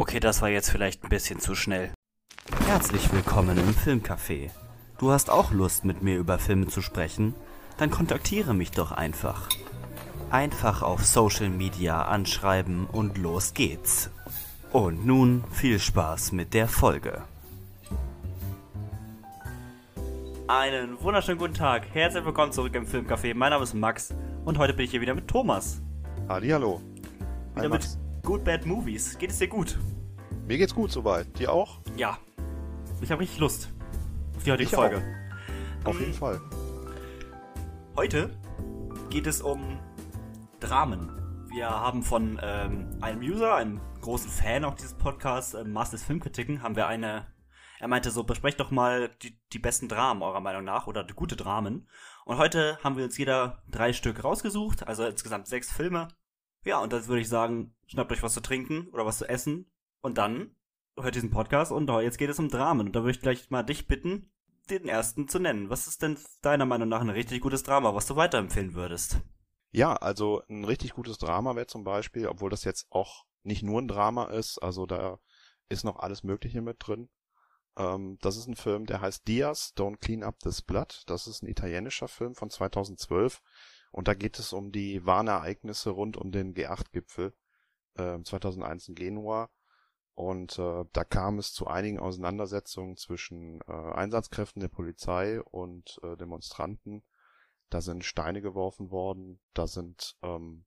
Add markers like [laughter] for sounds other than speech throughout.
Okay, das war jetzt vielleicht ein bisschen zu schnell. Herzlich willkommen im Filmcafé. Du hast auch Lust, mit mir über Filme zu sprechen? Dann kontaktiere mich doch einfach. Einfach auf Social Media anschreiben und los geht's. Und nun viel Spaß mit der Folge. Einen wunderschönen guten Tag. Herzlich willkommen zurück im Filmcafé. Mein Name ist Max und heute bin ich hier wieder mit Thomas. Hallihallo. Wieder mit Good Bad Movies. Geht es dir gut? Mir geht's gut soweit. Dir auch? Ja. Ich habe richtig Lust auf die heutige Ich Folge. Auf Ähm, jeden Fall. Heute geht es um Dramen. Wir haben von ähm, einem User, einem großen Fan auch dieses Podcasts, ähm, Masters Filmkritiken, haben wir eine. Er meinte so, besprecht doch mal die, die besten Dramen eurer Meinung nach oder gute Dramen. Und heute haben wir uns jeder drei Stück rausgesucht, also insgesamt sechs Filme. Ja, und dann würde ich sagen, schnappt euch was zu trinken oder was zu essen und dann hört diesen Podcast und jetzt geht es um Dramen. Und da würde ich gleich mal dich bitten, den ersten zu nennen. Was ist denn deiner Meinung nach ein richtig gutes Drama, was du weiterempfehlen würdest? Ja, also ein richtig gutes Drama wäre zum Beispiel, obwohl das jetzt auch nicht nur ein Drama ist, also da ist noch alles Mögliche mit drin. Ähm, das ist ein Film, der heißt Diaz, Don't Clean Up This Blood. Das ist ein italienischer Film von 2012 und da geht es um die Warnereignisse rund um den G8-Gipfel äh, 2001 in Genua. Und äh, da kam es zu einigen Auseinandersetzungen zwischen äh, Einsatzkräften der Polizei und äh, Demonstranten. Da sind Steine geworfen worden, da sind, ähm,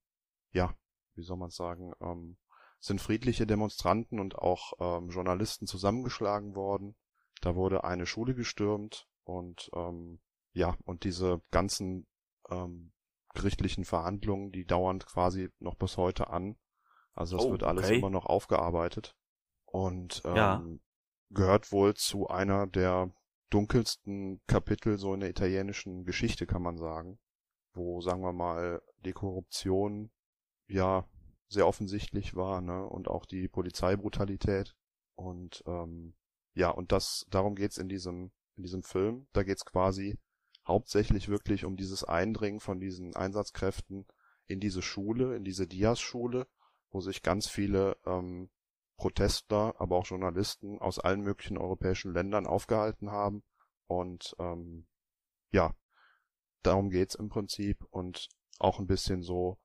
ja, wie soll man sagen, ähm, sind friedliche Demonstranten und auch ähm, Journalisten zusammengeschlagen worden. Da wurde eine Schule gestürmt und ähm, ja, und diese ganzen ähm, gerichtlichen Verhandlungen, die dauern quasi noch bis heute an. Also das Oh, wird alles okay. immer noch aufgearbeitet und ähm, Ja. gehört wohl zu einer der dunkelsten Kapitel so in der italienischen Geschichte, kann man sagen, wo, sagen wir mal, die Korruption ja sehr offensichtlich war, ne, und auch die Polizeibrutalität und ähm, ja, und das darum geht's in diesem in diesem Film. Da geht's quasi hauptsächlich wirklich um dieses Eindringen von diesen Einsatzkräften in diese Schule, in diese Diaz-Schule, wo sich ganz viele ähm, Protestler, aber auch Journalisten aus allen möglichen europäischen Ländern aufgehalten haben. Und ähm, ja, darum geht's im Prinzip und auch ein bisschen so,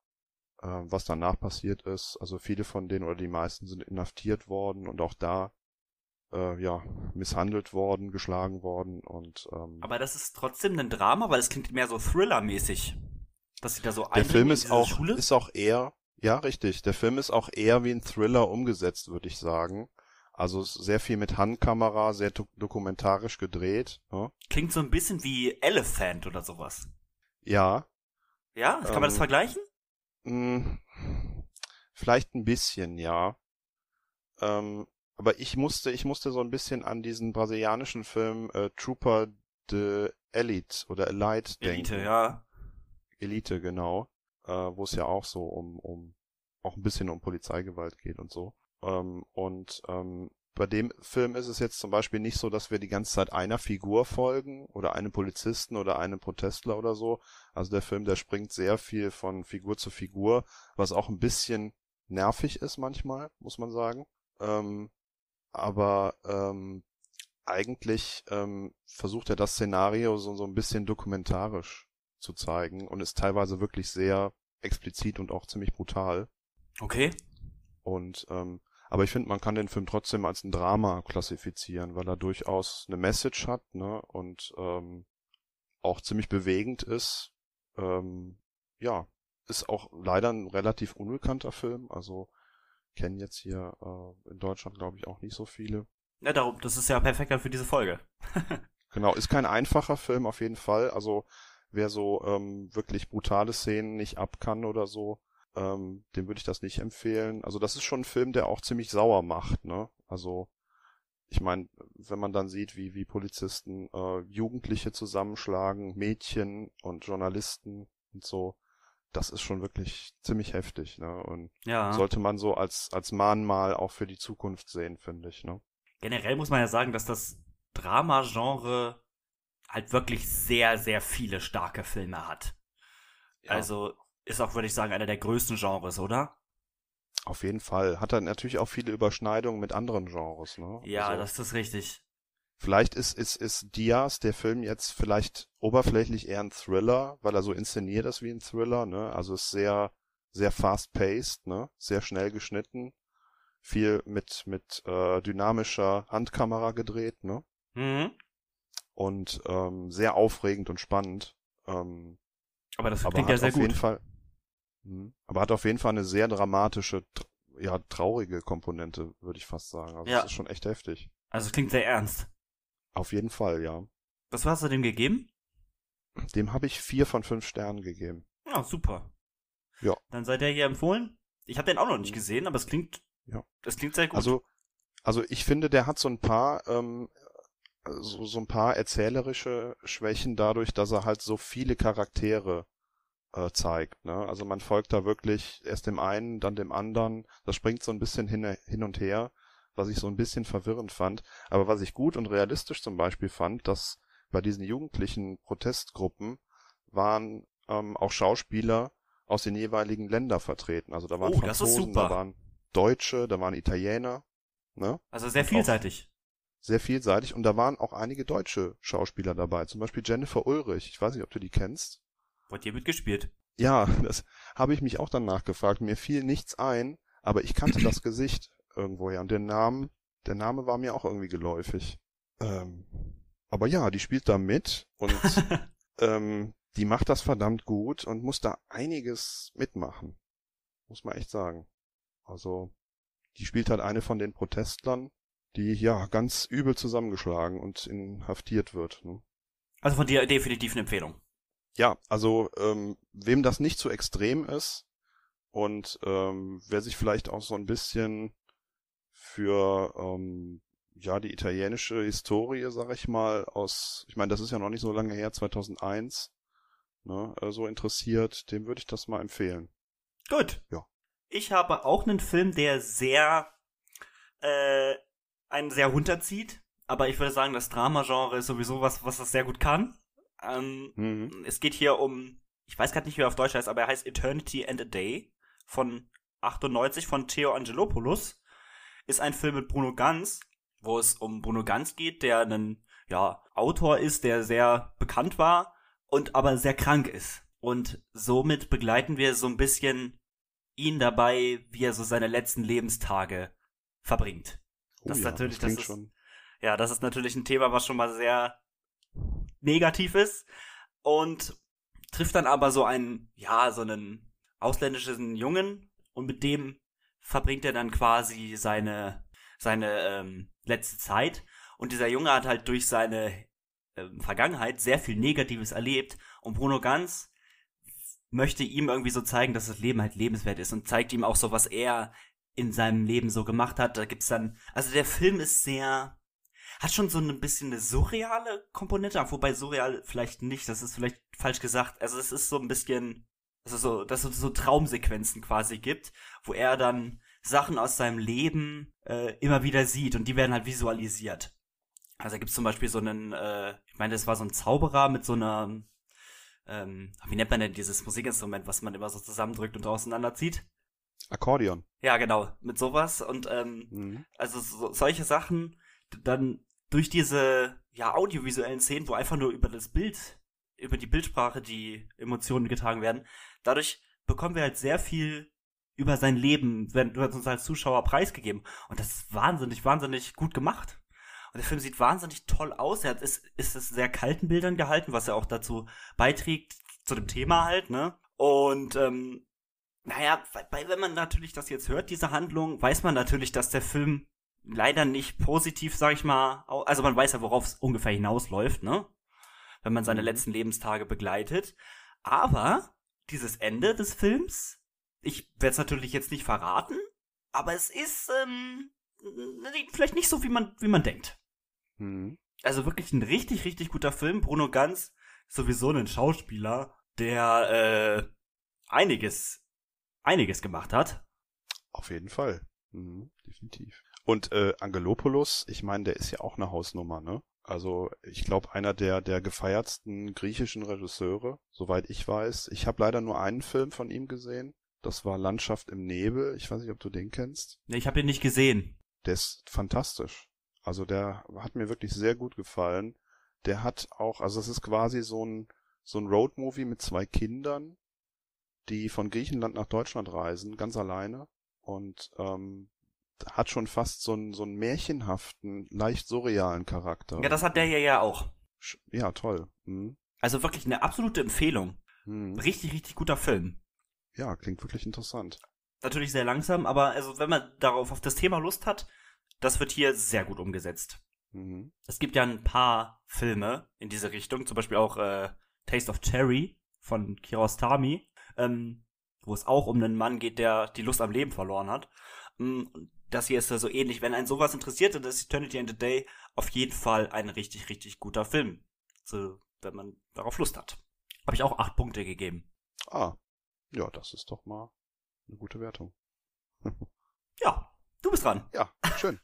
äh, was danach passiert ist. Also viele von denen oder die meisten sind inhaftiert worden und auch da äh, ja misshandelt worden, geschlagen worden und ähm, Aber das ist trotzdem ein Drama, weil es klingt mehr so Thriller-mäßig. Dass sie da so Der Film ist auch, Schule. ist auch eher, ja, richtig. Der Film ist auch eher wie ein Thriller umgesetzt, würde ich sagen. Also sehr viel mit Handkamera, sehr do dokumentarisch gedreht. Ne? Klingt so ein bisschen wie Elephant oder sowas. Ja, Ja, kann man das Ähm, vergleichen? mh, vielleicht ein bisschen, ja. Ähm, aber ich musste, ich musste so ein bisschen an diesen brasilianischen Film äh, Trooper de Elite oder Elite denken. Elite, ja. Elite, genau, äh, wo es ja auch so um, um auch ein bisschen um Polizeigewalt geht und so. Ähm, und ähm, bei dem Film ist es jetzt zum Beispiel nicht so, dass wir die ganze Zeit einer Figur folgen oder einem Polizisten oder einem Protestler oder so. Also der Film, der springt sehr viel von Figur zu Figur, was auch ein bisschen nervig ist manchmal, muss man sagen. Ähm, aber ähm, eigentlich ähm, versucht er das Szenario so, so ein bisschen dokumentarisch zu zeigen und ist teilweise wirklich sehr explizit und auch ziemlich brutal. Okay. Und ähm, aber ich finde, man kann den Film trotzdem als ein Drama klassifizieren, weil er durchaus eine Message hat, ne? Und ähm, auch ziemlich bewegend ist. Ähm, ja, ist auch leider ein relativ unbekannter Film. Also kennen jetzt hier äh, in Deutschland, glaube ich, auch nicht so viele. Ja, darum, das ist ja perfekt dann für diese Folge. [laughs] Genau, ist kein einfacher Film auf jeden Fall. Also wer so ähm, wirklich brutale Szenen nicht ab kann oder so, ähm, dem würde ich das nicht empfehlen. Also das ist schon ein Film, der auch ziemlich sauer macht, ne? Also ich meine, wenn man dann sieht, wie wie Polizisten äh, Jugendliche zusammenschlagen, Mädchen und Journalisten und so, das ist schon wirklich ziemlich heftig, ne? Und Ja. sollte man so als als Mahnmal auch für die Zukunft sehen, finde ich, ne? Generell muss man ja sagen, dass das Drama-Genre halt wirklich sehr, sehr viele starke Filme hat. Ja. Also ist auch, würde ich sagen, einer der größten Genres, oder? Auf jeden Fall. Hat er natürlich auch viele Überschneidungen mit anderen Genres, ne? Ja, also, das ist richtig. Vielleicht ist, ist, ist Diaz, der Film jetzt vielleicht oberflächlich eher ein Thriller, weil er so inszeniert ist wie ein Thriller, ne? Also ist sehr, sehr fast-paced, ne? Sehr schnell geschnitten. Viel mit, mit äh, dynamischer Handkamera gedreht, ne? Mhm. Und ähm, sehr aufregend und spannend. Ähm, Aber das aber klingt ja sehr gut. Fall, Mhm. aber hat auf jeden Fall eine sehr dramatische, ja, traurige Komponente, würde ich fast sagen. Also Ja. das ist schon echt heftig. Also es klingt sehr ernst. Auf jeden Fall, ja. Was hast du dem gegeben? Dem habe ich vier von fünf Sternen gegeben. Ja, super. Ja. Dann seid ihr hier empfohlen. Ich habe den auch noch nicht gesehen, aber es klingt, Ja. das klingt sehr gut. Also, also ich finde, der hat so ein paar, ähm, so, so ein paar erzählerische Schwächen dadurch, dass er halt so viele Charaktere äh, zeigt. Ne? Also man folgt da wirklich erst dem einen, dann dem anderen. Das springt so ein bisschen hin, hin und her, was ich so ein bisschen verwirrend fand. Aber was ich gut und realistisch zum Beispiel fand, dass bei diesen jugendlichen Protestgruppen waren ähm, auch Schauspieler aus den jeweiligen Ländern vertreten. Also da waren Oh, Franzosen, da waren Deutsche, da waren Italiener. Ne? also sehr vielseitig. Sehr vielseitig. Und da waren auch einige deutsche Schauspieler dabei. Zum Beispiel Jennifer Ulrich. Ich weiß nicht, ob du die kennst. Wurde hier mitgespielt. Ja, [laughs] das habe ich mich auch danach gefragt. Mir fiel nichts ein, aber ich kannte das Gesicht irgendwoher. Und der Name, der Name war mir auch irgendwie geläufig. Ähm, aber ja, die spielt da mit und [laughs] ähm, die macht das verdammt gut und muss da einiges mitmachen. Muss man echt sagen. Also, die spielt halt eine von den Protestlern, die ja ganz übel zusammengeschlagen und inhaftiert wird. Ne? Also von dir definitiv eine Empfehlung. Ja, also ähm, wem das nicht zu extrem ist und ähm, wer sich vielleicht auch so ein bisschen für ähm, ja die italienische Historie, sag ich mal, aus, ich meine, das ist ja noch nicht so lange her, 2001, ne, äh, so interessiert, dem würde ich das mal empfehlen. Gut. Ja. Ich habe auch einen Film, der sehr, äh, einen sehr runterzieht. Aber ich würde sagen, das Drama-Genre ist sowieso was, was das sehr gut kann. Ähm, Mhm. es geht hier um, ich weiß gerade nicht, wie er auf Deutsch heißt, aber er heißt Eternity and a Day von 98 von Theo Angelopoulos. Ist ein Film mit Bruno Ganz, wo es um Bruno Ganz geht, der ein ja, Autor ist, der sehr bekannt war und aber sehr krank ist. Und somit begleiten wir so ein bisschen ihn dabei, wie er so seine letzten Lebenstage verbringt. Oh Das ist ja, natürlich- das das ist- schon. Ja, das ist natürlich ein Thema, was schon mal sehr negativ ist und trifft dann aber so einen, ja, so einen ausländischen Jungen und mit dem verbringt er dann quasi seine, seine ähm, letzte Zeit und dieser Junge hat halt durch seine ähm, Vergangenheit sehr viel Negatives erlebt und Bruno Ganz möchte ihm irgendwie so zeigen, dass das Leben halt lebenswert ist und zeigt ihm auch so, was er in seinem Leben so gemacht hat. Da gibt's dann, also der Film ist sehr, hat schon so ein bisschen eine surreale Komponente, wobei surreal vielleicht nicht, das ist vielleicht falsch gesagt. Also es ist so ein bisschen, also so, dass es so Traumsequenzen quasi gibt, wo er dann Sachen aus seinem Leben äh, immer wieder sieht und die werden halt visualisiert. Also da gibt's zum Beispiel so einen, äh, ich meine, das war so ein Zauberer mit so einer, ähm, wie nennt man denn dieses Musikinstrument, was man immer so zusammendrückt und auseinanderzieht? Akkordeon. Ja, genau, mit sowas und ähm, Mhm. also so, solche Sachen dann durch diese ja audiovisuellen Szenen, wo einfach nur über das Bild, über die Bildsprache die Emotionen getragen werden, dadurch bekommen wir halt sehr viel über sein Leben, wenn wird uns als Zuschauer preisgegeben und das ist wahnsinnig, wahnsinnig gut gemacht. Und der Film sieht wahnsinnig toll aus. Er ist, ist es sehr kalten Bildern gehalten, was ja auch dazu beiträgt, zu dem Thema halt, ne? Und ähm, naja, weil, wenn man natürlich das jetzt hört, diese Handlung, weiß man natürlich, dass der Film leider nicht positiv, sag ich mal, also man weiß ja, worauf es ungefähr hinausläuft, ne? Wenn man seine Mhm. letzten Lebenstage begleitet. Aber dieses Ende des Films, ich werde es natürlich jetzt nicht verraten, aber es ist ähm, vielleicht nicht so, wie man, wie man denkt. Mhm. Also wirklich ein richtig, richtig guter Film. Bruno Ganz sowieso ein Schauspieler, der äh, einiges, einiges gemacht hat. Auf jeden Fall. Mhm, definitiv. Und äh, Angelopoulos, ich meine, der ist ja auch eine Hausnummer, ne? Also ich glaube einer der der gefeiertsten griechischen Regisseure, soweit ich weiß. Ich habe leider nur einen Film von ihm gesehen. Das war Landschaft im Nebel. Ich weiß nicht, ob du den kennst. Nee, ich habe den nicht gesehen. Der ist fantastisch. Also der hat mir wirklich sehr gut gefallen. Der hat auch, also es ist quasi so ein, so ein Roadmovie mit zwei Kindern, die von Griechenland nach Deutschland reisen, ganz alleine. Und ähm, hat schon fast so einen, so einen märchenhaften, leicht surrealen Charakter. Ja, das hat der hier ja auch. Ja, toll. Mhm. Also wirklich eine absolute Empfehlung. Mhm. Richtig, richtig guter Film. Ja, klingt wirklich interessant. Natürlich sehr langsam, aber also wenn man darauf auf das Thema Lust hat, das wird hier sehr gut umgesetzt. Mhm. Es gibt ja ein paar Filme in diese Richtung, zum Beispiel auch äh, Taste of Cherry von Kiarostami, ähm, wo es auch um einen Mann geht, der die Lust am Leben verloren hat. Das hier ist ja so ähnlich. Wenn ein sowas interessiert, dann ist Eternity and the Day auf jeden Fall ein richtig, richtig guter Film. So, wenn man darauf Lust hat. Habe ich auch acht Punkte gegeben. Ah, ja, das ist doch mal eine gute Wertung. [laughs] ja, du bist dran. Ja, [laughs] schön.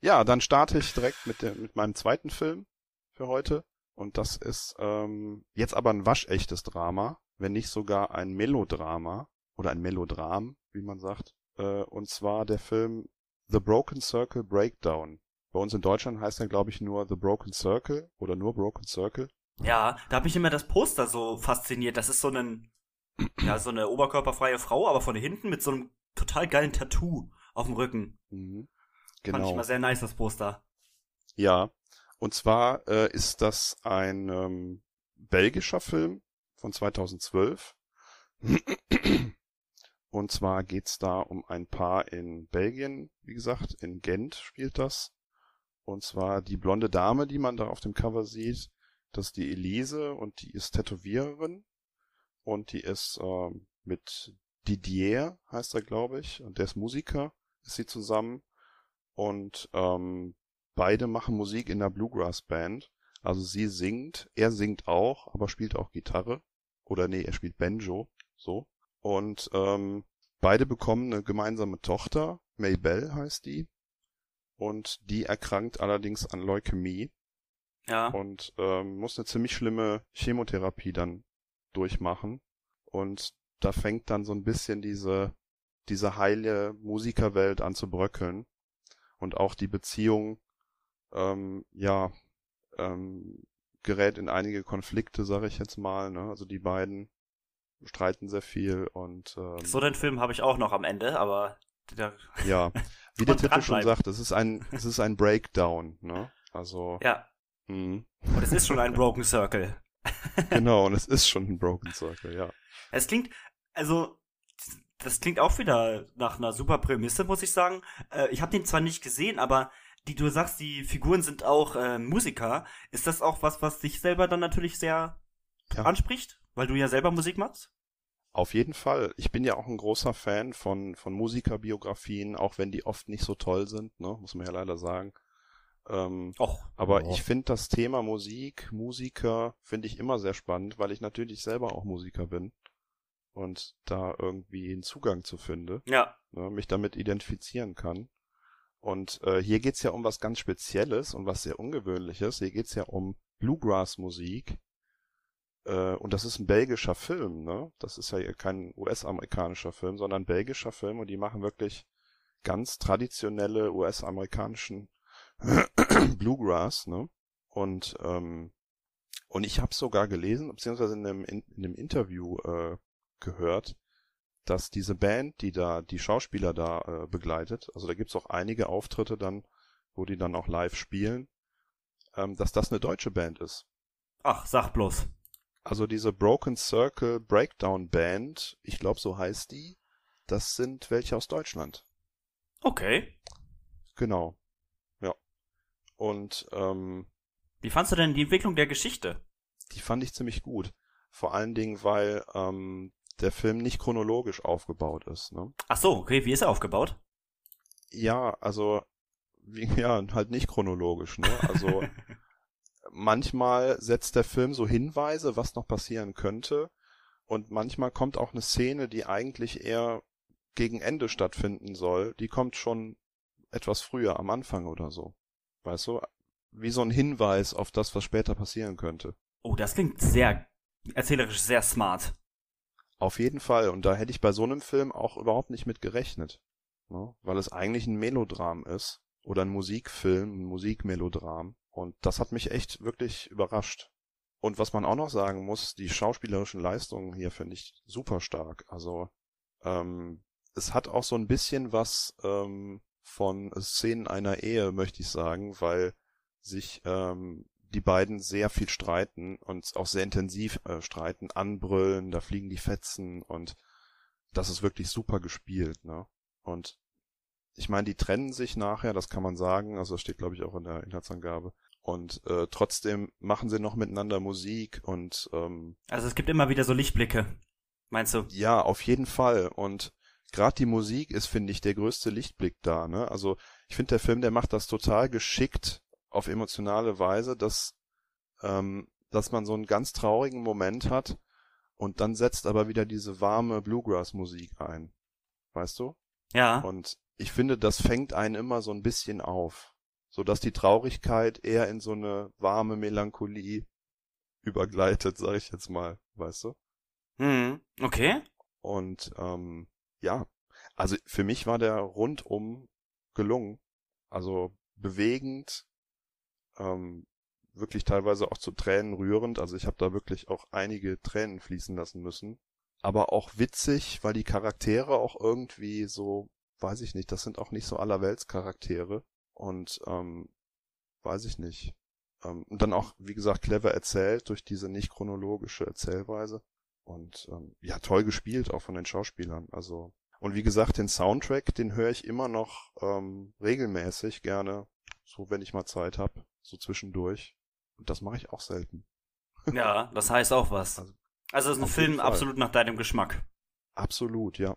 ja, dann starte ich direkt mit, dem, mit meinem zweiten Film für heute. Und das ist ähm, jetzt aber ein waschechtes Drama, wenn nicht sogar ein Melodrama oder ein Melodram, wie man sagt. Äh, und zwar der Film The Broken Circle Breakdown. Bei uns in Deutschland heißt er, glaube ich, nur The Broken Circle oder nur Broken Circle. Ja, da habe ich immer das Poster so fasziniert. Das ist so ein, [clears throat] ja, so eine oberkörperfreie Frau, aber von hinten mit so einem total geilen Tattoo auf dem Rücken. Mhm. Genau. Fand ich genau. immer sehr nice, das Poster. Ja, und zwar äh, ist das ein ähm, belgischer Film von 2012. [clears throat] Und zwar geht's da um ein Paar in Belgien, wie gesagt, in Gent spielt das. Und zwar die blonde Dame, die man da auf dem Cover sieht, das ist die Elise und die ist Tätowiererin. Und die ist äh, mit Didier, heißt er, glaube ich, und der ist Musiker, ist sie zusammen. Und ähm, beide machen Musik in der Bluegrass Band. Also sie singt, er singt auch, aber spielt auch Gitarre. Oder nee, er spielt Banjo, so. Und ähm, beide bekommen eine gemeinsame Tochter, Maybell heißt die. Und die erkrankt allerdings an Leukämie. Ja. Und ähm, muss eine ziemlich schlimme Chemotherapie dann durchmachen. Und da fängt dann so ein bisschen diese, diese heile Musikerwelt an zu bröckeln. Und auch die Beziehung, ähm, ja, ähm, gerät in einige Konflikte, sag ich jetzt mal. Ne? Also die beiden streiten sehr viel und ähm, so den Film habe ich auch noch am Ende, aber der ja, [laughs] wie der Titel schon sagt, es ist ein es ist ein Breakdown, ne? Also ja. Mh. Und es ist schon ein Broken Circle. [laughs] genau, und es ist schon ein Broken Circle, ja. Es klingt also das klingt auch wieder nach einer super Prämisse, muss ich sagen. Äh, ich habe den zwar nicht gesehen, aber die du sagst, die Figuren sind auch äh, Musiker. Ist das auch was, was dich selber dann natürlich sehr ja. anspricht? Weil du ja selber Musik machst? Auf jeden Fall. Ich bin ja auch ein großer Fan von, von Musikerbiografien, auch wenn die oft nicht so toll sind, ne? muss man ja leider sagen. Ähm, Och, aber oh. ich finde das Thema Musik, Musiker, finde ich immer sehr spannend, weil ich natürlich selber auch Musiker bin und da irgendwie einen Zugang zu finde. Ja. Ne, mich damit identifizieren kann. Und äh, hier geht's ja um was ganz Spezielles und was sehr Ungewöhnliches. Hier geht's ja um Bluegrass-Musik, äh, und das ist ein belgischer Film, ne? Das ist ja kein US-amerikanischer Film, sondern ein belgischer Film und die machen wirklich ganz traditionelle US-amerikanischen [clears throat] Bluegrass, ne? Und ähm, und ich habe sogar gelesen, beziehungsweise in einem, in, in einem Interview äh, gehört, dass diese Band, die da die Schauspieler da äh, begleitet, also da gibt's auch einige Auftritte dann, wo die dann auch live spielen, ähm, dass das eine deutsche Band ist. Ach, sag bloß. Also diese Broken Circle Breakdown Band, ich glaube so heißt die, das sind welche aus Deutschland. Okay. Genau. Ja. Und ähm, wie fandst du denn die Entwicklung der Geschichte? Die fand ich ziemlich gut. Vor allen Dingen, weil ähm, der Film nicht chronologisch aufgebaut ist. Ne? Ach so, okay. Wie ist er aufgebaut? Ja, also wie, [laughs] ja, halt nicht chronologisch. Ne? Also [laughs] manchmal setzt der Film so Hinweise, was noch passieren könnte. Und manchmal kommt auch eine Szene, die eigentlich eher gegen Ende stattfinden soll, die kommt schon etwas früher am Anfang oder so. Weißt du? Wie so ein Hinweis auf das, was später passieren könnte. Oh, das klingt sehr erzählerisch sehr smart. Auf jeden Fall. Und da hätte ich bei so einem Film auch überhaupt nicht mit gerechnet. Ne? Weil es eigentlich ein Melodram ist. Oder ein Musikfilm, ein Musikmelodram. Und das hat mich echt wirklich überrascht. Und was man auch noch sagen muss, die schauspielerischen Leistungen hier finde ich super stark. Also ähm, es hat auch so ein bisschen was ähm, von Szenen einer Ehe, möchte ich sagen, weil sich ähm, die beiden sehr viel streiten und auch sehr intensiv äh, streiten, anbrüllen, da fliegen die Fetzen und das ist wirklich super gespielt, ne? Und ich meine, die trennen sich nachher, das kann man sagen, also das steht glaube ich auch in der Inhaltsangabe. Und äh, trotzdem machen sie noch miteinander Musik und ähm, Also es gibt immer wieder so Lichtblicke, meinst du? Ja, auf jeden Fall. Und gerade die Musik ist, finde ich, der größte Lichtblick da, ne? Also ich finde, der Film, der macht das total geschickt auf emotionale Weise, dass, ähm, dass man so einen ganz traurigen Moment hat und dann setzt aber wieder diese warme Bluegrass-Musik ein. Weißt du? Ja. Und ich finde, das fängt einen immer so ein bisschen auf, so dass die Traurigkeit eher in so eine warme Melancholie übergleitet, sag ich jetzt mal, weißt du? Hm, okay. Und ähm, ja, also für mich war der rundum gelungen. Also bewegend, ähm, wirklich teilweise auch zu Tränen rührend. Also ich habe da wirklich auch einige Tränen fließen lassen müssen. Aber auch witzig, weil die Charaktere auch irgendwie so, weiß ich nicht, das sind auch nicht so allerweltscharaktere. Und ähm, weiß ich nicht. Ähm, und dann auch, wie gesagt, clever erzählt durch diese nicht chronologische Erzählweise. Und ähm, ja, toll gespielt auch von den Schauspielern. Also und wie gesagt, den Soundtrack, den höre ich immer noch ähm, regelmäßig gerne, so wenn ich mal Zeit habe, so zwischendurch. Und das mache ich auch selten. Ja, [laughs] das heißt auch was. Also, also ist ein Film absolut nach deinem Geschmack. Absolut, ja.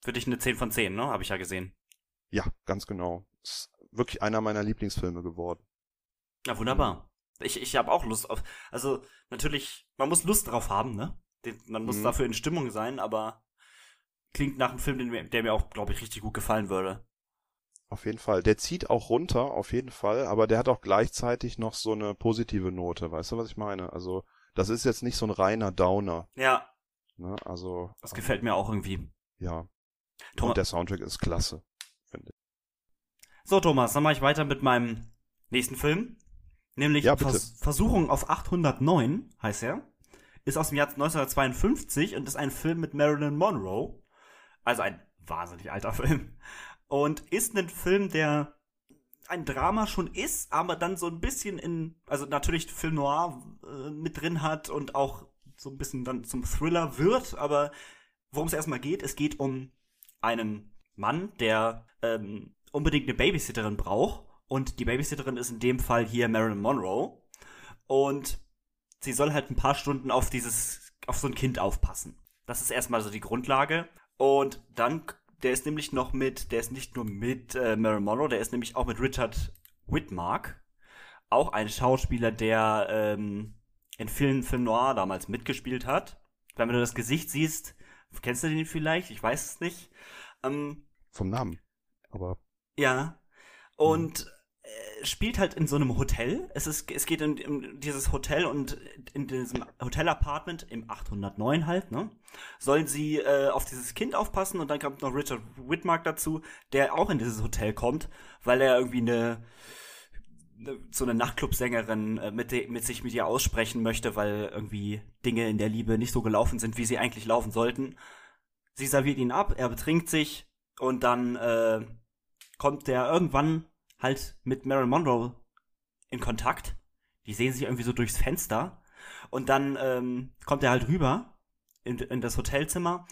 Für dich eine 10 von 10, ne? Habe ich ja gesehen. Ja, ganz genau. Ist wirklich einer meiner Lieblingsfilme geworden. Ja, wunderbar. Ich, ich habe auch Lust auf. Also, natürlich, man muss Lust drauf haben, ne? Man muss mhm. dafür in Stimmung sein, aber klingt nach einem Film, der mir auch, glaube ich, richtig gut gefallen würde. Auf jeden Fall. Der zieht auch runter, auf jeden Fall, aber der hat auch gleichzeitig noch so eine positive Note. Weißt du, was ich meine? Also, das ist jetzt nicht so ein reiner Downer. Ja. Ne? Also. Das gefällt mir auch irgendwie. Ja. Thomas. Und der Soundtrack ist klasse, finde ich. So, Thomas, dann mache ich weiter mit meinem nächsten Film. Nämlich ja, Vers Versuchung auf 809, heißt er. Ist aus dem Jahr 1952 und ist ein Film mit Marilyn Monroe. Also ein wahnsinnig alter [laughs] Film. Und ist ein Film, der ein Drama schon ist, aber dann so ein bisschen in, also natürlich Film Noir äh, mit drin hat und auch so ein bisschen dann zum Thriller wird, aber worum es erstmal geht, es geht um einen Mann, der ähm, unbedingt eine Babysitterin braucht und die Babysitterin ist in dem Fall hier Marilyn Monroe und sie soll halt ein paar Stunden auf dieses, auf so ein Kind aufpassen. Das ist erstmal so die Grundlage und dann, der ist nämlich noch mit, der ist nicht nur mit äh, Marilyn Monroe, der ist nämlich auch mit Richard Whitmark. Auch ein Schauspieler, der ähm, in vielen Film Noir damals mitgespielt hat. Wenn du das Gesicht siehst, kennst du den vielleicht? Ich weiß es nicht. Ähm, Vom Namen, aber. Ja. Und spielt halt in so einem Hotel. Es, ist, es geht in, in dieses Hotel und in diesem Hotel-Apartment im 809 halt, ne? Sollen sie äh, auf dieses Kind aufpassen und dann kommt noch Richard Whitmark dazu, der auch in dieses Hotel kommt, weil er irgendwie eine so eine Nachtclub-Sängerin äh, mit, mit sich mit ihr aussprechen möchte, weil irgendwie Dinge in der Liebe nicht so gelaufen sind, wie sie eigentlich laufen sollten. Sie serviert ihn ab, er betrinkt sich und dann äh, kommt der irgendwann halt mit Marilyn Monroe in Kontakt. Die sehen sich irgendwie so durchs Fenster. Und dann ähm, kommt er halt rüber in, in das Hotelzimmer.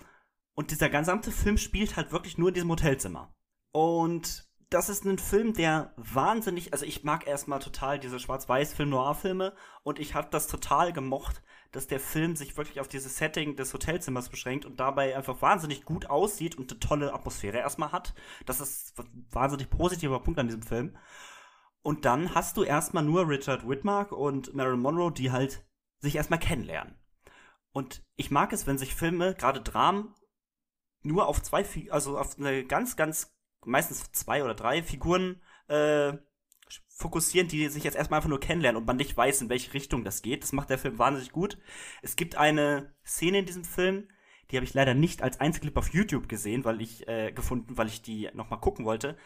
Und dieser gesamte Film spielt halt wirklich nur in diesem Hotelzimmer. Und das ist ein Film, der wahnsinnig, also ich mag erstmal total diese Schwarz-Weiß-Film-Noir-Filme und ich habe das total gemocht, dass der Film sich wirklich auf dieses Setting des Hotelzimmers beschränkt und dabei einfach wahnsinnig gut aussieht und eine tolle Atmosphäre erstmal hat. Das ist ein wahnsinnig positiver Punkt an diesem Film. Und dann hast du erstmal nur Richard Whitmark und Marilyn Monroe, die halt sich erstmal kennenlernen. Und ich mag es, wenn sich Filme, gerade Dramen, nur auf zwei, also auf eine ganz, ganz meistens zwei oder drei Figuren äh, fokussieren, die sich jetzt erstmal einfach nur kennenlernen und man nicht weiß, in welche Richtung das geht. Das macht der Film wahnsinnig gut. Es gibt eine Szene in diesem Film, Die habe ich leider nicht als Einzelclip auf YouTube gesehen, weil ich äh, gefunden, weil ich die noch mal gucken wollte.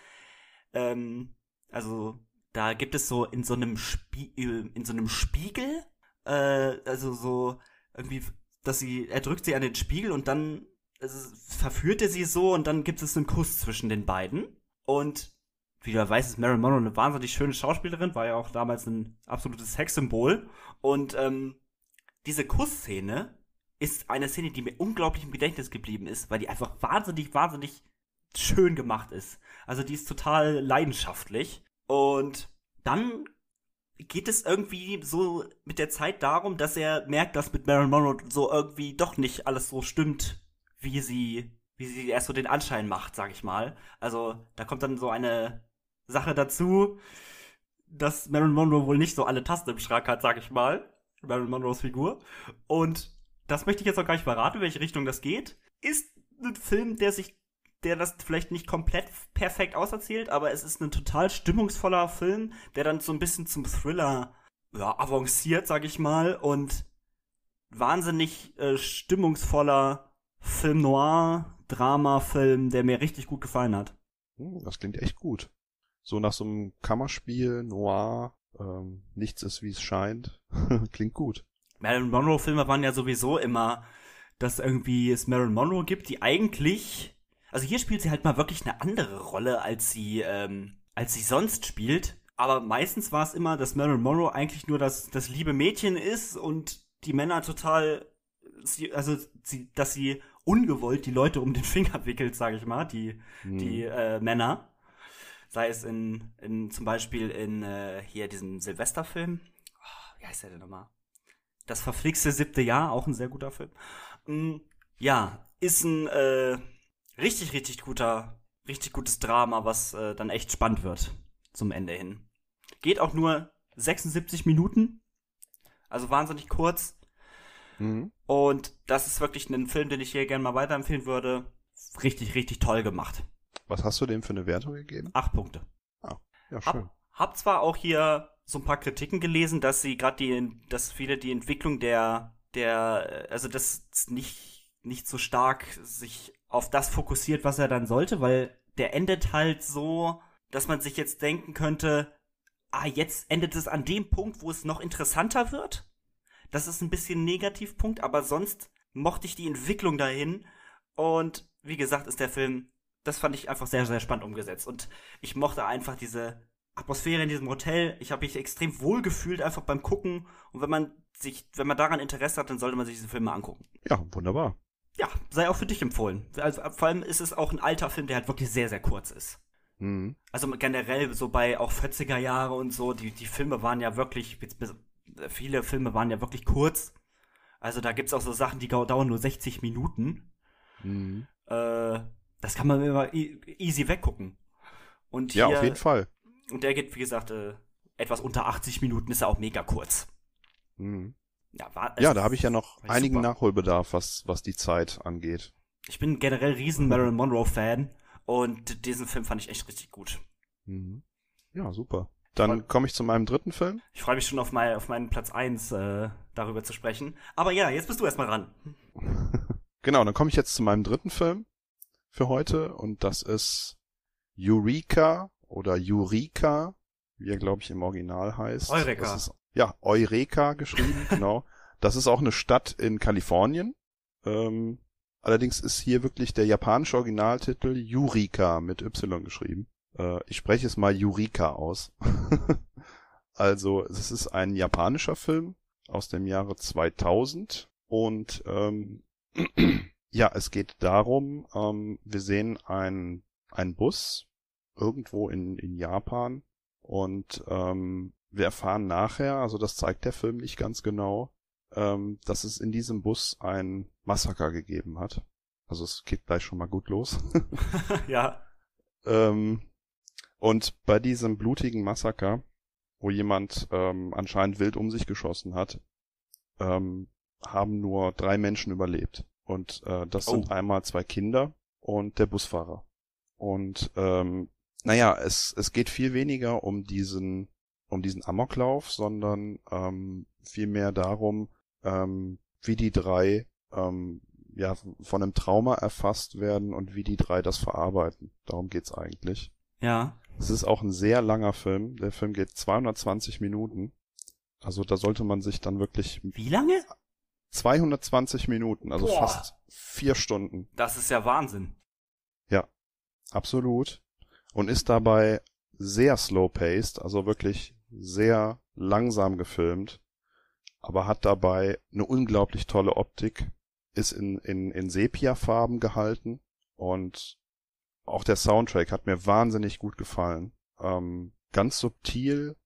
Ähm, also da gibt es so in so einem Spie äh, in so einem Spiegel, äh, also so irgendwie, dass sie, er drückt sie an den Spiegel und dann also, verführt er sie so und dann gibt es einen Kuss zwischen den beiden. Und wie du weißt, ist Marilyn Monroe eine wahnsinnig schöne Schauspielerin, war ja auch damals ein absolutes Sexsymbol. Und ähm, diese Kussszene ist eine Szene, die mir unglaublich im Gedächtnis geblieben ist, weil die einfach wahnsinnig, wahnsinnig schön gemacht ist. Also die ist total leidenschaftlich. Und dann geht es irgendwie so mit der Zeit darum, dass er merkt, dass mit Marilyn Monroe so irgendwie doch nicht alles so stimmt, wie sie, wie sie erst so den Anschein macht, sag ich mal. Also da kommt dann so eine Sache dazu, dass Marilyn Monroe wohl nicht so alle Tasten im Schrank hat, sag ich mal. Marilyn Monroes Figur. Und das möchte ich jetzt auch gar nicht verraten, in welche Richtung das geht. Ist ein Film, der sich, der das vielleicht nicht komplett perfekt auserzählt, aber es ist ein total stimmungsvoller Film, der dann so ein bisschen zum Thriller ja, avanciert, sag ich mal, und wahnsinnig äh, stimmungsvoller Film noir, Drama-Film, der mir richtig gut gefallen hat. Hm, das klingt echt gut. So nach so einem Kammerspiel, Noir, ähm, nichts ist wie es scheint. [laughs] klingt gut. Marilyn Monroe-Filme waren ja sowieso immer, dass irgendwie es Marilyn Monroe gibt, die eigentlich. Also hier spielt sie halt mal wirklich eine andere Rolle, als sie, ähm, als sie sonst spielt. Aber meistens war es immer, dass Marilyn Monroe eigentlich nur das, das liebe Mädchen ist und die Männer total, also sie, dass sie ungewollt die Leute um den [laughs] Finger wickelt, sage ich mal, die, hm. die äh, Männer. Sei es in, in zum Beispiel in äh, hier diesem Silvesterfilm. Oh, wie heißt der denn nochmal? Das verflixte siebte Jahr, auch ein sehr guter Film. Mm, ja, ist ein äh, richtig, richtig guter, richtig gutes Drama, was äh, dann echt spannend wird zum Ende hin. Geht auch nur 76 Minuten, also wahnsinnig kurz. Mhm. Und das ist wirklich ein Film, den ich hier gerne mal weiterempfehlen würde. Richtig, richtig toll gemacht. Was hast du dem für eine Wertung gegeben? Acht Punkte. Ah, ja, schön. Hab, hab zwar auch hier so ein paar Kritiken gelesen, dass sie gerade die, dass viele die Entwicklung der, der, also das nicht, nicht so stark sich auf das fokussiert, was er dann sollte, weil der endet halt so, dass man sich jetzt denken könnte, ah, jetzt endet es an dem Punkt, wo es noch interessanter wird. Das ist ein bisschen Negativpunkt, aber sonst mochte ich die Entwicklung dahin. Und wie gesagt, ist der Film, das fand ich einfach sehr, sehr spannend umgesetzt. Und ich mochte einfach diese Atmosphäre in diesem Hotel. Ich habe mich extrem wohl gefühlt einfach beim Gucken. Und wenn man sich, wenn man daran Interesse hat, dann sollte man sich diese Filme angucken. Ja, wunderbar. Ja, sei auch für dich empfohlen. Also, vor allem ist es auch ein alter Film, der halt wirklich sehr, sehr kurz ist. Mhm. Also generell so bei auch 40er Jahre und so, die, die Filme waren ja wirklich, viele Filme waren ja wirklich kurz. Also da gibt es auch so Sachen, die dauern nur 60 Minuten. Mhm. Äh, das kann man immer e-, easy weggucken. Und hier, ja, auf jeden Fall. Und der geht, wie gesagt, äh, etwas unter 80 Minuten, ist ja auch mega kurz. Mhm. Ja, war, ja, da habe ich ja noch einigen super. Nachholbedarf, was, was die Zeit angeht. Ich bin generell riesen Marilyn Monroe-Fan und diesen Film fand ich echt richtig gut. Mhm. Ja, super. Dann komme ich zu meinem dritten Film. Ich freue mich schon auf, mein, auf meinen Platz 1 äh, darüber zu sprechen. Aber ja, jetzt bist du erstmal ran. [laughs] genau, dann komme ich jetzt zu meinem dritten Film für heute und das ist Eureka oder Eureka, wie er glaube ich im Original heißt. Eureka. Ist, ja, Eureka geschrieben, [laughs] genau. Das ist auch eine Stadt in Kalifornien. Ähm, allerdings ist hier wirklich der japanische Originaltitel Eureka mit Y geschrieben. Äh, ich spreche es mal Eureka aus. [laughs] also es ist ein japanischer Film aus dem Jahre 2000 und ähm, [clears throat] ja, es geht darum, ähm, wir sehen ein ein Bus irgendwo in, in Japan. Und ähm, wir erfahren nachher, also das zeigt der Film nicht ganz genau, ähm, dass es in diesem Bus ein Massaker gegeben hat. Also es geht gleich schon mal gut los. [laughs] [laughs] ja. Ähm, und bei diesem blutigen Massaker, wo jemand ähm, anscheinend wild um sich geschossen hat, ähm, haben nur drei Menschen überlebt. Und äh, das oh. sind einmal zwei Kinder und der Busfahrer. Und ähm, naja, es, es geht viel weniger um diesen, um diesen Amoklauf, sondern ähm, vielmehr darum, ähm, wie die drei ähm, ja, von einem Trauma erfasst werden und wie die drei das verarbeiten. Darum geht's eigentlich. Ja. Es ist auch ein sehr langer Film. Der Film geht 220 Minuten. Also da sollte man sich dann wirklich Wie lange? 220 Minuten, also Boah. fast vier Stunden. Das ist ja Wahnsinn. Absolut. Und ist dabei sehr slow-paced, also wirklich sehr langsam gefilmt, aber hat dabei eine unglaublich tolle Optik, ist in, in, in Sepia-Farben gehalten und auch der Soundtrack hat mir wahnsinnig gut gefallen. Ähm, ganz subtil,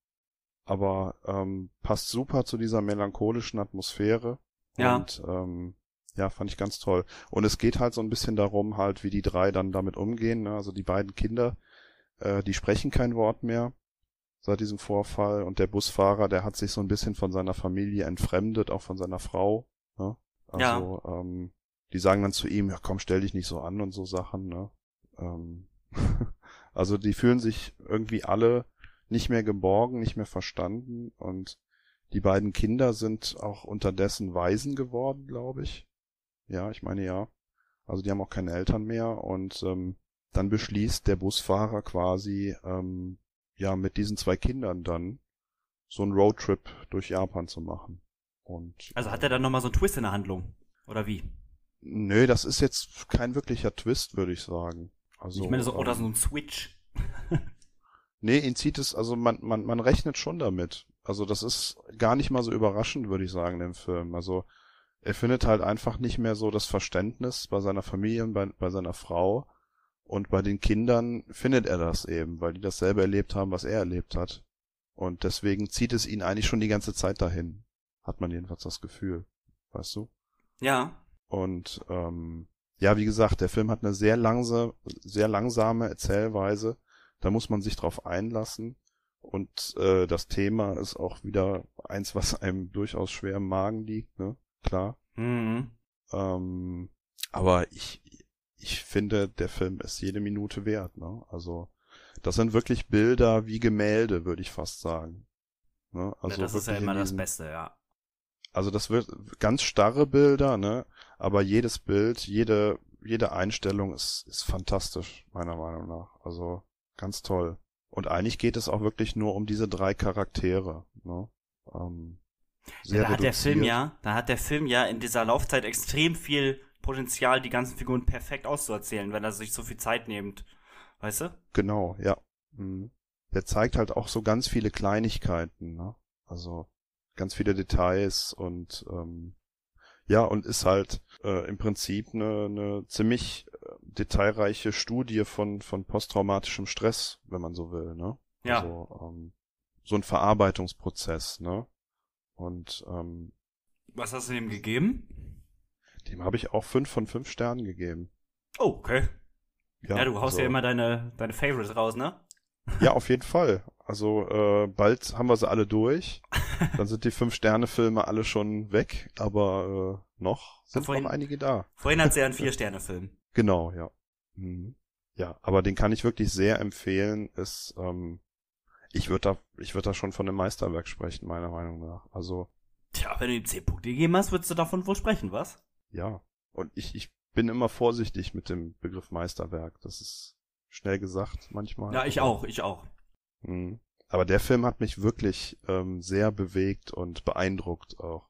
aber ähm, passt super zu dieser melancholischen Atmosphäre. Ja. Und ähm, ja, fand ich ganz toll. Und es geht halt so ein bisschen darum, halt, wie die drei dann damit umgehen. Ne? Also die beiden Kinder, äh, die sprechen kein Wort mehr seit diesem Vorfall. Und der Busfahrer, der hat sich so ein bisschen von seiner Familie entfremdet, auch von seiner Frau. Ne? Also, ähm, die sagen dann zu ihm, ja komm, stell dich nicht so an und so Sachen. Ne? Ähm, [laughs] also die fühlen sich irgendwie alle nicht mehr geborgen, nicht mehr verstanden. Und die beiden Kinder sind auch unterdessen Waisen geworden, glaube ich. Ja, ich meine ja. Also die haben auch keine Eltern mehr und ähm, dann beschließt der Busfahrer quasi ähm, ja mit diesen zwei Kindern dann so einen Roadtrip durch Japan zu machen. Und Also hat er dann nochmal so einen Twist in der Handlung? Oder wie? nö, das ist jetzt kein wirklicher Twist, würde ich sagen. Also ich meine, so, oder ähm, so ein Switch. [laughs] Nee, ihn zieht es, also man, man, man rechnet schon damit. Also das ist gar nicht mal so überraschend, würde ich sagen, im Film. Also er findet halt einfach nicht mehr so das Verständnis bei seiner Familie und bei, bei seiner Frau. Und bei den Kindern findet er das eben, weil die dasselbe erlebt haben, was er erlebt hat. Und deswegen zieht es ihn eigentlich schon die ganze Zeit dahin. Hat man jedenfalls das Gefühl. Weißt du? Ja. Und ähm, ja, wie gesagt, der Film hat eine sehr langsame, sehr langsame Erzählweise. Da muss man sich drauf einlassen. Und äh, das Thema ist auch wieder eins, was einem durchaus schwer im Magen liegt, ne? Klar. Mhm. Ähm, aber ich, ich finde, der Film ist jede Minute wert, ne? Also, das sind wirklich Bilder wie Gemälde, würde ich fast sagen. Ne? Also ja, das ist ja immer das diesem- Beste, ja. also das wird ganz starre Bilder, ne? Aber jedes Bild, jede, jede Einstellung ist, ist fantastisch, meiner Meinung nach. Also ganz toll. Und eigentlich geht es auch wirklich nur um diese drei Charaktere, ne? Ähm, sehr da hat der Film reduziert. ja, da hat der Film ja in dieser Laufzeit extrem viel Potenzial, die ganzen Figuren perfekt auszuerzählen, wenn er sich so viel Zeit nimmt. Weißt du? Genau, ja. Mhm. Der zeigt halt auch so ganz viele Kleinigkeiten, ne? Also ganz viele Details und ähm, ja, und ist halt äh, im Prinzip eine, eine ziemlich detailreiche Studie von, von posttraumatischem Stress, wenn man so will, ne? Ja. Also ähm, so ein Verarbeitungsprozess, ne? Und ähm, Was hast du ihm gegeben? dem habe ich auch fünf von fünf Sternen gegeben. Oh, okay. Ja, du haust also- ja immer deine, deine Favorites raus, ne? [laughs] Ja, auf jeden Fall. Also äh, bald haben wir sie alle durch. Dann sind die Fünf-Sterne-Filme alle schon weg, aber äh, noch sind Vorhin- noch einige da. Vorhin hat sie ja einen [laughs] Vier-Sterne-Film. Genau, ja. Mhm. Ja, aber den kann ich wirklich sehr empfehlen. Ist, ähm, ich würde da, ich würde da schon von einem Meisterwerk sprechen, meiner Meinung nach. Also Tja, wenn du ihm 10 Punkte gegeben hast, würdest du davon wohl sprechen, was? ja. Und ich, ich bin immer vorsichtig mit dem Begriff Meisterwerk. Das ist schnell gesagt manchmal. Ja, ich auch, ich auch. Mhm. Aber der Film hat mich wirklich ähm, sehr bewegt und beeindruckt auch.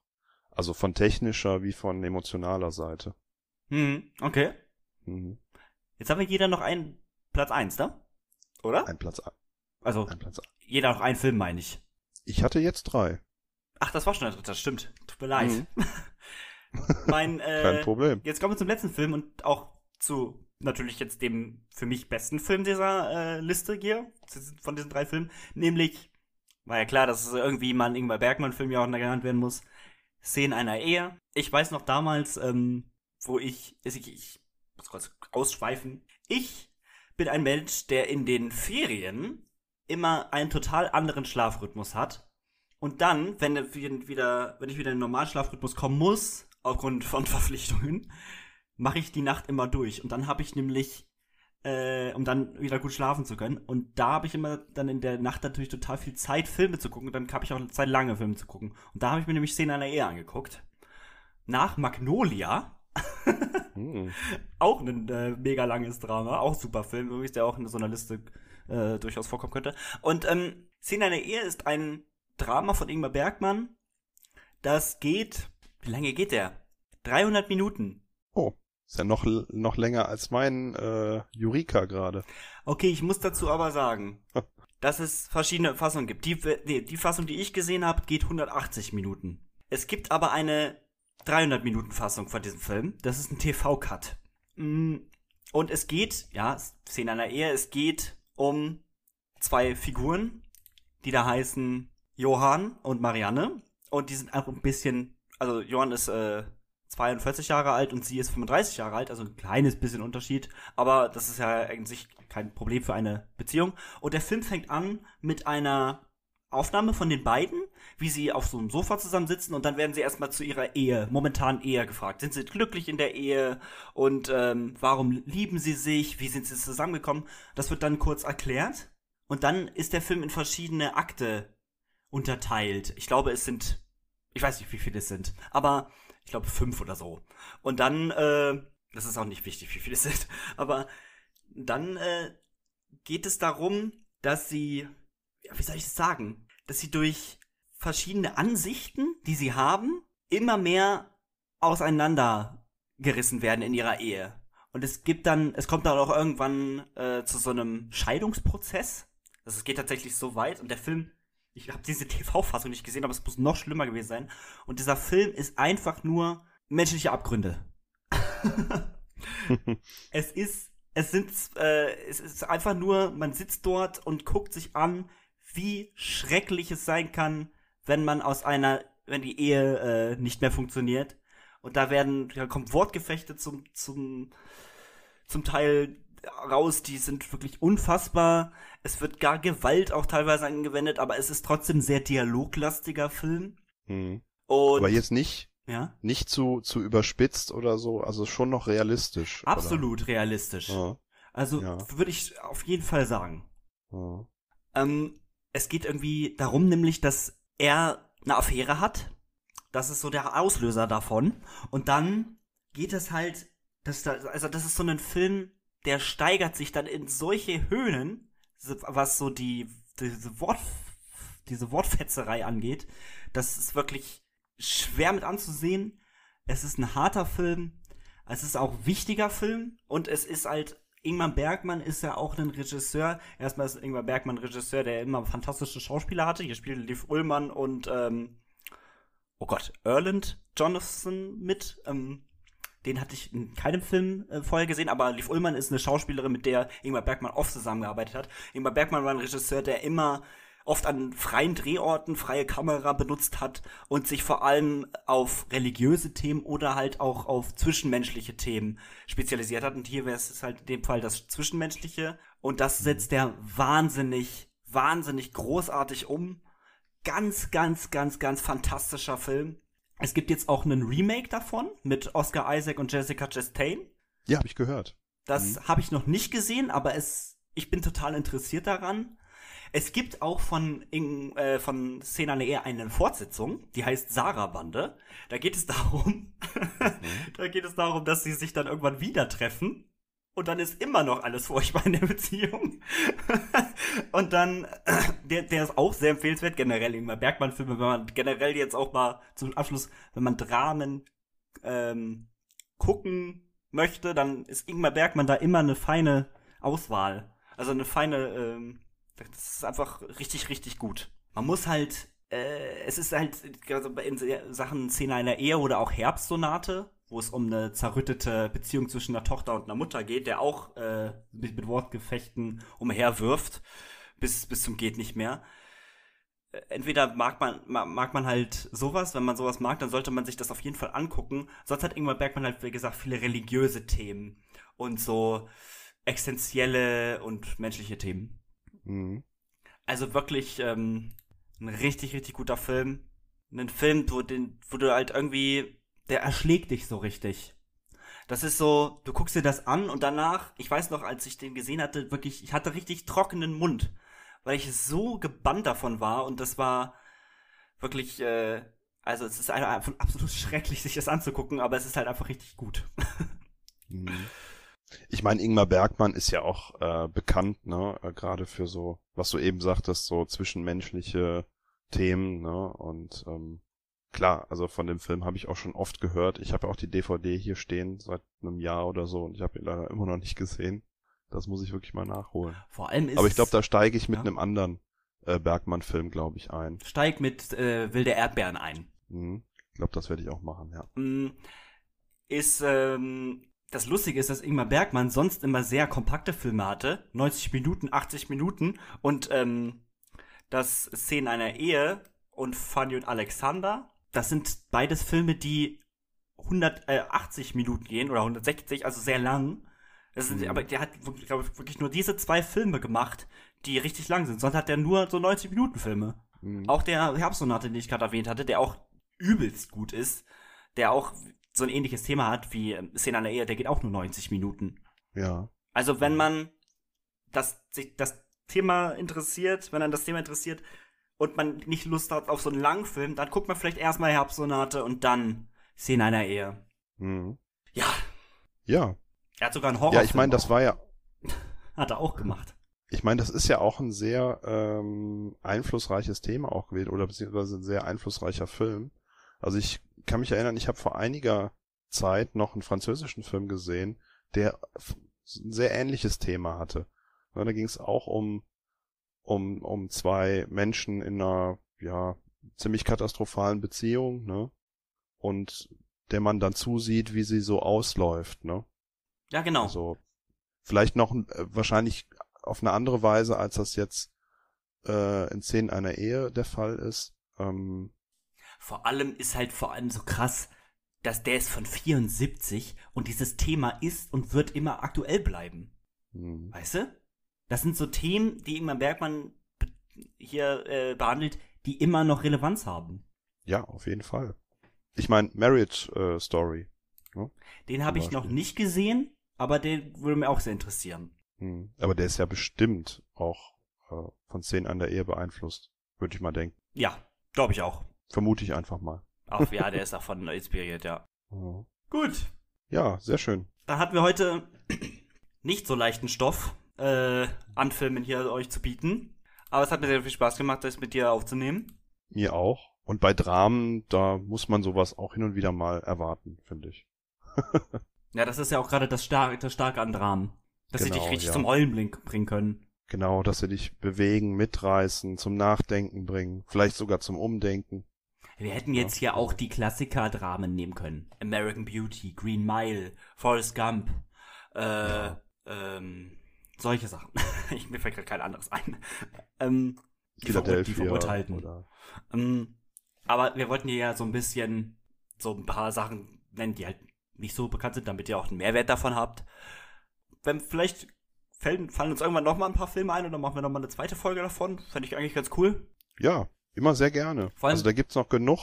Also von technischer wie von emotionaler Seite. Hm, okay. Mhm. Jetzt haben wir jeder noch einen Platz 1, ne? Oder? Ein Platz, Also, ein Platz. jeder noch einen Film, meine ich. Ich hatte jetzt drei. Ach, das war schon der dritte, stimmt. Tut mir leid. Mhm. [laughs] mein, [laughs] Kein äh, Problem. jetzt kommen wir zum letzten Film und auch zu natürlich jetzt dem für mich besten Film dieser äh, Liste hier, von diesen drei Filmen, nämlich, war ja klar, dass es irgendwie mal ein Ingmar Bergmann-Film ja auch genannt werden muss, Szenen einer Ehe. Ich weiß noch damals, ähm, wo ich, ich, ich muss kurz ausschweifen, ich bin ein Mensch, der in den Ferien immer einen total anderen Schlafrhythmus hat. Und dann, wenn, er wieder, wenn ich wieder in den normalen Schlafrhythmus kommen muss, aufgrund von [laughs] Verpflichtungen, mache ich die Nacht immer durch. Und dann habe ich nämlich, äh, um dann wieder gut schlafen zu können. Und da habe ich immer dann in der Nacht natürlich total viel Zeit, Filme zu gucken. Und dann habe ich auch Zeit, lange Filme zu gucken. Und da habe ich mir nämlich Szene einer Ehe angeguckt. Nach Magnolia. Hm. [laughs] Auch ein äh, mega langes Drama, auch super Film, übrigens, der auch in so einer Liste äh, durchaus vorkommen könnte. Und ähm, Szene einer Ehe ist ein Drama von Ingmar Bergmann. Das geht, wie lange geht der? 300 Minuten. Oh, ist ja noch, noch länger als mein äh, Eureka gerade. Okay, ich muss dazu aber sagen, dass es verschiedene Fassungen gibt. Die, nee, die Fassung, die ich gesehen habe, geht 180 Minuten. Es gibt aber eine 300 Minuten Fassung von diesem Film. Das ist ein TV-Cut. Mm, und es geht, ja, Szene einer Ehe, es geht um zwei Figuren, die da heißen Johann und Marianne. Und die sind auch ein bisschen, also Johann ist äh, 42 Jahre alt und sie ist 35 Jahre alt, also ein kleines bisschen Unterschied, aber das ist ja eigentlich kein Problem für eine Beziehung. Und der Film fängt an mit einer Aufnahme von den beiden, wie sie auf so einem Sofa zusammensitzen und dann werden sie erstmal zu ihrer Ehe, momentan Ehe gefragt. Sind sie glücklich in der Ehe und ähm, warum lieben sie sich? Wie sind sie zusammengekommen? Das wird dann kurz erklärt und dann ist der Film in verschiedene Akte unterteilt. Ich glaube, es sind, ich weiß nicht, wie viele es sind, aber ich glaube fünf oder so. Und dann, äh, das ist auch nicht wichtig, wie viele es sind, [laughs] aber dann äh, geht es darum, dass sie wie soll ich das sagen, dass sie durch verschiedene Ansichten, die sie haben, immer mehr auseinandergerissen werden in ihrer Ehe. Und es gibt dann, es kommt dann auch irgendwann äh, zu so einem Scheidungsprozess. Also es geht tatsächlich so weit und der Film, ich habe diese [laughs] TV-Fassung nicht gesehen, aber es muss noch schlimmer gewesen sein. Und dieser Film ist einfach nur menschliche Abgründe. [laughs] es ist, es sind, äh, es ist einfach nur, man sitzt dort und guckt sich an, wie schrecklich es sein kann, wenn man aus einer, wenn die Ehe äh, nicht mehr funktioniert. Und da werden, da kommt Wortgefechte zum, zum, zum Teil raus, die sind wirklich unfassbar. Es wird gar Gewalt auch teilweise angewendet, aber es ist trotzdem sehr dialoglastiger Film. Mhm. aber jetzt nicht, ja? nicht zu, zu überspitzt oder so, also schon noch realistisch. Absolut oder? realistisch. Ja. Also ja. würde ich auf jeden Fall sagen. Ähm, es geht irgendwie darum, nämlich, dass er eine Affäre hat. Das ist so der Auslöser davon. Und dann geht es halt, das, also das ist so ein Film, der steigert sich dann in solche Höhen, was so die, diese Wort, diese Wortfetzerei angeht. Das ist wirklich schwer mit anzusehen. Es ist ein harter Film. Es ist auch ein wichtiger Film. Und es ist halt Ingmar Bergmann ist ja auch ein Regisseur. Erstmal ist Ingmar Bergmann ein Regisseur, der immer fantastische Schauspieler hatte. Hier spielt Liv Ullmann und, ähm, oh Gott, Erland Jonathan mit. Ähm, den hatte ich in keinem Film äh, vorher gesehen, aber Liv Ullmann ist eine Schauspielerin, mit der Ingmar Bergmann oft zusammengearbeitet hat. Ingmar Bergmann war ein Regisseur, der immer oft an freien Drehorten freie Kamera benutzt hat und sich vor allem auf religiöse Themen oder halt auch auf zwischenmenschliche Themen spezialisiert hat. Und hier wäre es halt in dem Fall das Zwischenmenschliche. Und das setzt er wahnsinnig, wahnsinnig großartig um. Ganz, ganz, ganz, ganz fantastischer Film. Es gibt jetzt auch einen Remake davon mit Oscar Isaac und Jessica Chastain. Ja, habe ich gehört. Das mhm. habe ich noch nicht gesehen, aber es, ich bin total interessiert daran. Es gibt auch von, in, äh, von Szene eine eine Fortsetzung, die heißt Sarah-Bande. Da geht es [laughs] darum, mhm. da geht es darum, dass sie sich dann irgendwann wieder treffen. Und dann ist immer noch alles furchtbar in der Beziehung. [laughs] und dann, [clears throat] der, der ist auch sehr empfehlenswert, generell immer Bergmann-Filme, wenn man generell jetzt auch mal zum Abschluss, wenn man Dramen ähm, gucken möchte, dann ist Ingmar Bergmann da immer eine feine Auswahl. Also eine feine ähm, das ist einfach richtig, richtig gut. Man muss halt, äh, es ist halt also in Sachen Szene einer Ehe oder auch Herbstsonate, wo es um eine zerrüttete Beziehung zwischen einer Tochter und einer Mutter geht, der auch äh, mit, mit Wortgefechten umherwirft, bis, bis zum geht nicht mehr. Äh, entweder mag man, mag man halt sowas, wenn man sowas mag, dann sollte man sich das auf jeden Fall angucken. Sonst hat Ingmar Bergmann halt, wie gesagt, viele religiöse Themen und so existenzielle und menschliche Themen. Mhm. Also wirklich ähm, ein richtig, richtig guter Film. Ein Film, wo, den, wo du halt irgendwie, der erschlägt dich so richtig. Das ist so, du guckst dir das an und danach, ich weiß noch, als ich den gesehen hatte, wirklich, ich hatte richtig trockenen Mund, weil ich so gebannt davon war und das war wirklich, äh, Also es ist einfach absolut schrecklich, sich das anzugucken, aber es ist halt einfach richtig gut. [laughs] Mhm. Ich meine, Ingmar Bergmann ist ja auch äh, bekannt, ne, äh, gerade für so, was du eben sagtest, so zwischenmenschliche Themen, ne, und ähm, klar, also von dem Film habe ich auch schon oft gehört. Ich habe auch die DVD hier stehen seit einem Jahr oder so und ich habe ihn leider immer noch nicht gesehen. Das muss ich wirklich mal nachholen. Vor allem ist Aber ich glaube, da steige ich mit Ja. einem anderen äh, Bergmann-Film, glaube ich, ein. steig mit äh, Wilde Erdbeeren ein. Mhm. Ich glaube, das werde ich auch machen, ja. Mm, Ist, ähm, das Lustige ist, dass Ingmar Bergmann sonst immer sehr kompakte Filme hatte. 90 Minuten, 80 Minuten. Und ähm, das Szenen einer Ehe und Fanny und Alexander, das sind beides Filme, die 180 Minuten gehen oder 160, also sehr lang. Das sind, Mhm. Aber der hat, glaube ich, wirklich nur diese zwei Filme gemacht, die richtig lang sind. Sonst hat er nur so 90 Minuten Filme. Mhm. Auch der Herbstsonate, den ich gerade erwähnt hatte, der auch übelst gut ist, der auch so ein ähnliches Thema hat wie ähm, Szene an der Ehe, der geht auch nur 90 Minuten. Ja. Also wenn man das, sich das Thema interessiert, wenn dann das Thema interessiert und man nicht Lust hat auf so einen langen Film, dann guckt man vielleicht erstmal Herbstsonate und dann Szene einer Ehe. Mhm. Ja, Ja. er hat sogar einen Horror. Ja, ich meine, das war ja, [laughs] Hat er auch gemacht. ich meine, das ist ja auch ein sehr ähm, einflussreiches Thema auch gewesen oder beziehungsweise ein sehr einflussreicher Film. Also ich kann mich erinnern, ich habe vor einiger Zeit noch einen französischen Film gesehen, der ein sehr ähnliches Thema hatte. Ja, da ging es auch um um um zwei Menschen in einer ja ziemlich katastrophalen Beziehung, ne? Und der man dann zusieht, wie sie so ausläuft, ne? Ja, genau. Also vielleicht noch äh, wahrscheinlich auf eine andere Weise, als das jetzt äh, in Szenen einer Ehe der Fall ist. Ähm, Vor allem ist halt vor allem so krass, dass der ist von 74 und dieses Thema ist und wird immer aktuell bleiben. hm, Weißt du? Das sind so Themen, die Ingmar Bergmann be- hier äh, behandelt, die immer noch Relevanz haben. ja, auf jeden Fall. Ich meine, Marriage äh, Story. Den habe ich noch nicht gesehen, aber den würde mir auch sehr interessieren. Hm. Aber der ist ja bestimmt auch äh, von Szenen an der Ehe beeinflusst, würde ich mal denken. Ja, glaube ich auch. Vermute ich einfach mal. Auch ja, der ist davon inspiriert, ja. [laughs] Ja. Gut, Ja, sehr schön. dann hatten wir heute [clears throat] nicht so leichten Stoff äh, an Filmen hier euch zu bieten. Aber es hat mir sehr viel Spaß gemacht, das mit dir aufzunehmen. Mir auch. Und bei Dramen, da muss man sowas auch hin und wieder mal erwarten, finde ich. [laughs] Ja, das ist ja auch gerade das, Star das Starke an Dramen. Dass sie Genau, dich richtig ja. zum bring- bringen können. Genau, dass sie dich bewegen, mitreißen, zum Nachdenken bringen, vielleicht sogar zum Umdenken. Wir hätten jetzt hier auch die Klassiker-Dramen nehmen können. American Beauty, Green Mile, Forrest Gump, äh, Ja. ähm, solche Sachen. [laughs] ich, mir fällt gerade kein anderes ein. Ähm, die, Verur die Verurteilten. oder Ähm, aber wir wollten hier ja so ein bisschen so ein paar Sachen nennen, die halt nicht so bekannt sind, damit ihr auch einen Mehrwert davon habt. Wenn vielleicht fallen, fallen uns irgendwann noch mal ein paar Filme ein oder machen wir noch mal eine zweite Folge davon. Fände ich eigentlich ganz cool. ja, immer sehr gerne. Vor allem- also da gibt's noch genug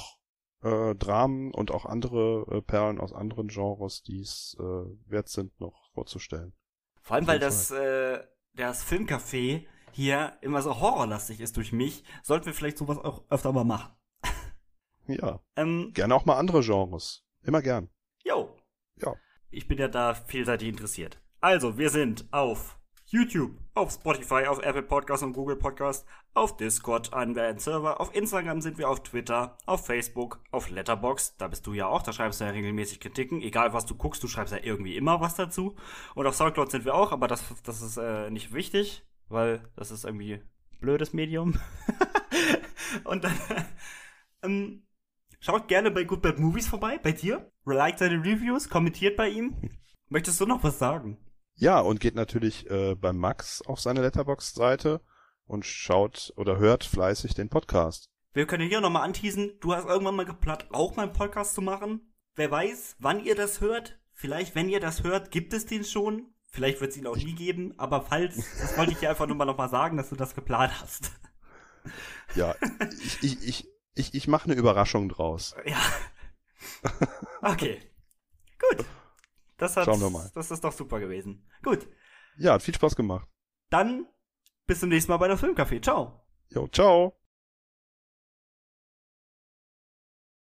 äh, Dramen und auch andere äh, Perlen aus anderen Genres, die es äh, wert sind, noch vorzustellen. Vor allem, weil das, äh, das Filmcafé hier immer so horrorlastig ist durch mich, sollten wir vielleicht sowas auch öfter mal machen. [laughs] Ja, Ähm, gerne auch mal andere Genres. Immer gern. jo. Ja. Ich bin ja da vielseitig interessiert. Also, wir sind auf YouTube, auf Spotify, auf Apple Podcast und Google Podcast, auf Discord, einen Server, auf Instagram sind wir auf Twitter, auf Facebook, auf Letterboxd, da bist du ja auch, da schreibst du ja regelmäßig Kritiken, egal was du guckst, du schreibst ja irgendwie immer was dazu. Und auf Soundcloud sind wir auch, aber das, das ist äh, nicht wichtig, weil das ist irgendwie blödes Medium. [laughs] und dann [laughs] ähm, schaut gerne bei Good Bad Movies vorbei, bei dir. Liked seine Reviews, kommentiert bei ihm. Möchtest du noch was sagen? Ja, und geht natürlich äh, beim Max auf seine Letterbox-Seite und schaut oder hört fleißig den Podcast. Wir können hier nochmal anteasen, du hast irgendwann mal geplant, auch mal einen Podcast zu machen. Wer weiß, wann ihr das hört. Vielleicht, wenn ihr das hört, gibt es den schon. Vielleicht wird es ihn auch nie geben, aber falls, das wollte ich dir einfach nur mal nochmal sagen, dass du das geplant hast. Ja, ich, ich, ich, ich, ich mache eine Überraschung draus. Ja. Okay. Gut. Das hat, Schauen wir mal. Das ist doch super gewesen. Gut. Ja, hat viel Spaß gemacht. Dann bis zum nächsten Mal bei der Filmcafé. Ciao. Jo, ciao.